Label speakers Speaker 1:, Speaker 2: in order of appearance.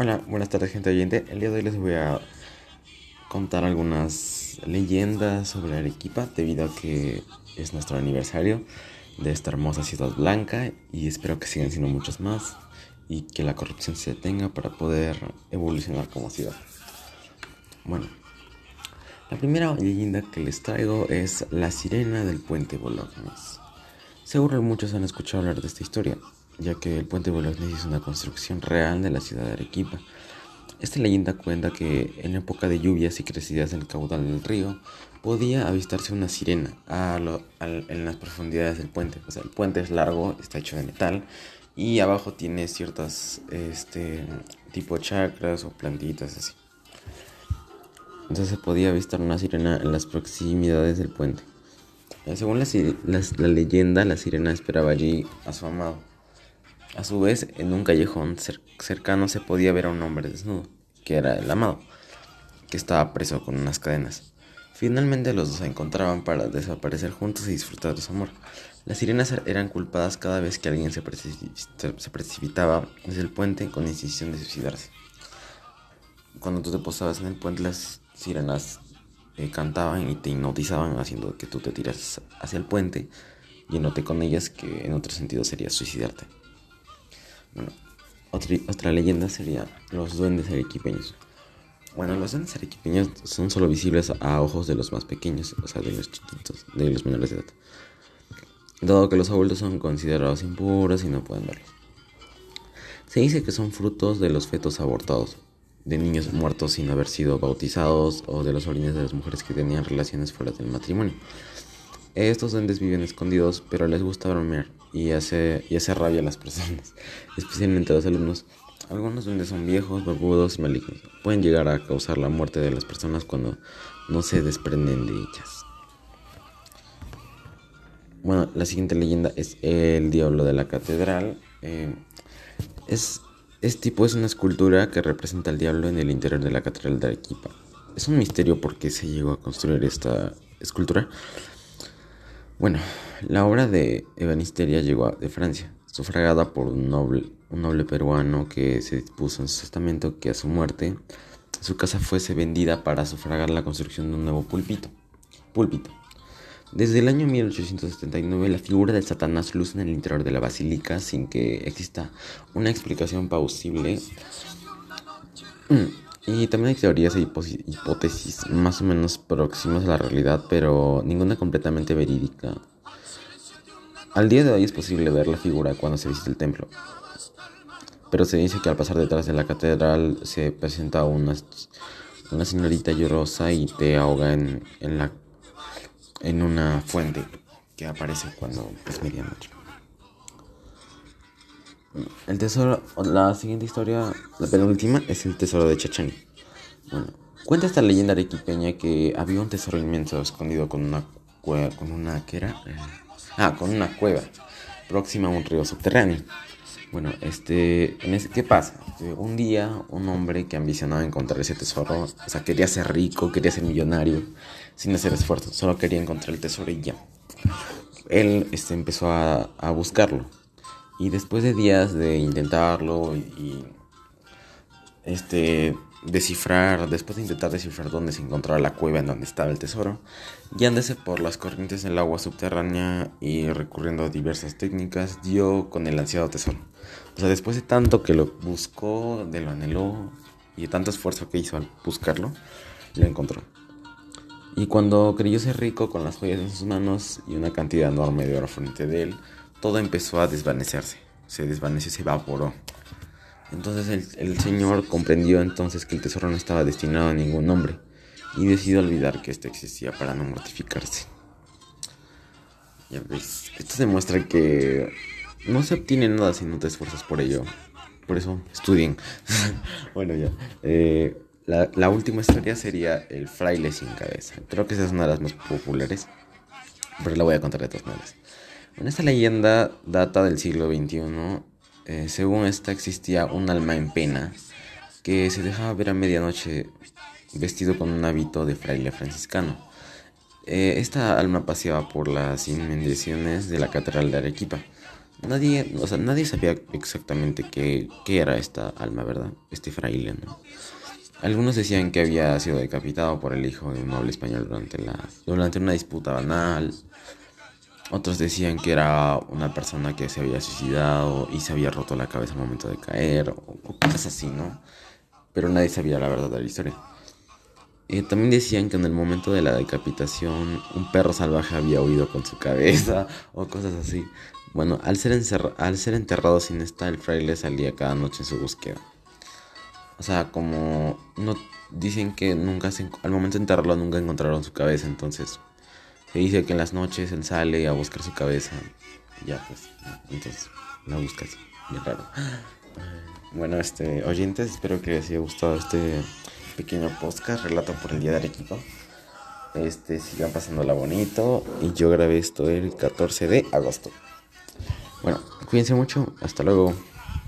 Speaker 1: Hola, buenas tardes gente oyente. El día de hoy les voy a contar algunas leyendas sobre Arequipa debido a que es nuestro aniversario de esta hermosa ciudad blanca y espero que sigan siendo muchos más y que la corrupción se detenga para poder evolucionar como ciudad. Bueno, la primera leyenda que les traigo es la sirena del puente Bolognese. Seguro muchos han escuchado hablar de esta historia, ya que el puente Bolognesi es una construcción real de la ciudad de Arequipa. Esta leyenda cuenta que en época de lluvias y crecidas del caudal del río podía avistarse una sirena en las profundidades del puente. O sea, el puente es largo, está hecho de metal y abajo tiene ciertas este, tipo chakras o plantitas así. Entonces se podía avistar una sirena en las proximidades del puente. Eh, según la leyenda, la sirena esperaba allí a su amado a su vez, en un callejón cercano se podía ver a un hombre desnudo, que era el amado, que estaba preso con unas cadenas. Finalmente los dos se encontraban para desaparecer juntos y disfrutar de su amor. Las sirenas eran culpadas cada vez que alguien se, precipitaba desde el puente con incisión de suicidarse. Cuando tú te posabas en el puente, las sirenas eh, cantaban y te hipnotizaban haciendo que tú te tiras hacia el puente, yéndote con ellas, que en otro sentido sería suicidarte. Bueno, otra, leyenda sería los duendes arequipeños. Bueno, los duendes arequipeños son solo visibles a ojos de los más pequeños, o sea, de los chiquitos, de los menores de edad. Dado que los adultos son considerados impuros y no pueden verlos. Se dice que son frutos de los fetos abortados, de niños muertos sin haber sido bautizados o de los orines de las mujeres que tenían relaciones fuera del matrimonio. Estos duendes viven escondidos, pero les gusta bromear y hace, y hace rabia a las personas, especialmente a los alumnos. Algunos duendes son viejos, barbudos y malignos. Pueden llegar a causar la muerte de las personas cuando no se desprenden de ellas. Bueno, la siguiente leyenda es el diablo de la catedral. Eh, es, es tipo, es una escultura que representa al diablo en el interior de la catedral de Arequipa. Es un misterio por qué se llegó a construir esta escultura. Bueno, la obra de Ebanisteria llegó de Francia, sufragada por un noble, un noble peruano que se dispuso en su testamento que a su muerte su casa fuese vendida para sufragar la construcción de un nuevo púlpito. púlpito. Desde el año 1879 la figura de Satanás luce en el interior de la basílica sin que exista una explicación plausible. Y también hay teorías e hipótesis más o menos próximas a la realidad, pero ninguna completamente verídica. Al día de hoy es posible ver la figura cuando se visita el templo, pero se dice que al pasar detrás de la catedral se presenta una, una señorita llorosa y te ahoga en, en, la, en una fuente que aparece cuando es medianoche. El tesoro, la siguiente historia, la penúltima, es el tesoro de Chachani. Bueno, cuenta esta leyenda arequipeña que había un tesoro inmenso escondido con una con una, ¿qué era? Ah, con una cueva próxima a un río subterráneo. Bueno, este, ¿qué pasa? Un día un hombre que ambicionaba encontrar ese tesoro, o sea, quería ser rico, quería ser millonario, sin hacer esfuerzo, solo quería encontrar el tesoro y ya. Él este, empezó a, a buscarlo y después de días de intentarlo y, este descifrar, después de intentar descifrar dónde se encontraba la cueva en donde estaba el tesoro, guiándose por las corrientes del agua subterránea y recurriendo a diversas técnicas, dio con el ansiado tesoro. O sea, después de tanto que lo buscó, de lo anheló y de tanto esfuerzo que hizo al buscarlo, lo encontró. Y cuando creyó ser rico con las joyas en sus manos y una cantidad enorme de oro frente de él, todo empezó a desvanecerse. Se desvaneció, se evaporó. Entonces el, señor comprendió entonces que el tesoro no estaba destinado a ningún hombre y decidió olvidar que esto existía para no mortificarse. Ya ves, esto demuestra que no se obtiene nada si no te esfuerzas por ello. Por eso, estudien. bueno, ya. Eh, la, la, última historia sería El fraile sin cabeza. Creo que esa es una de las más populares, pero la voy a contar de todas maneras. En esta leyenda data del siglo XXI. Eh, según esta existía un alma en pena que se dejaba ver a medianoche vestido con un hábito de fraile franciscano. Eh, esta alma paseaba por las inmediaciones de la catedral de Arequipa. nadie, o sea, nadie sabía exactamente qué, qué era esta alma, ¿verdad? Este fraile, ¿no? Algunos decían que había sido decapitado por el hijo de un noble español durante, la, durante una disputa banal. Otros decían que era una persona que se había suicidado y se había roto la cabeza al momento de caer, o, cosas así, ¿no? Pero nadie sabía la verdad de la historia. Eh, también decían que en el momento de la decapitación un perro salvaje había huido con su cabeza o cosas así. Bueno, al ser, al ser enterrado sin esta, el fraile salía cada noche en su búsqueda. O sea, como no dicen que nunca se, al momento de enterrarlo nunca encontraron su cabeza, entonces se dice que en las noches él sale a buscar su cabeza. ya pues, entonces la busca así, bien raro. Bueno, este, oyentes, espero que les haya gustado este pequeño podcast, relato por el día de Arequipa. Este, sigan pasándola bonito. Y yo grabé esto el 14 de agosto. Bueno, cuídense mucho. Hasta luego.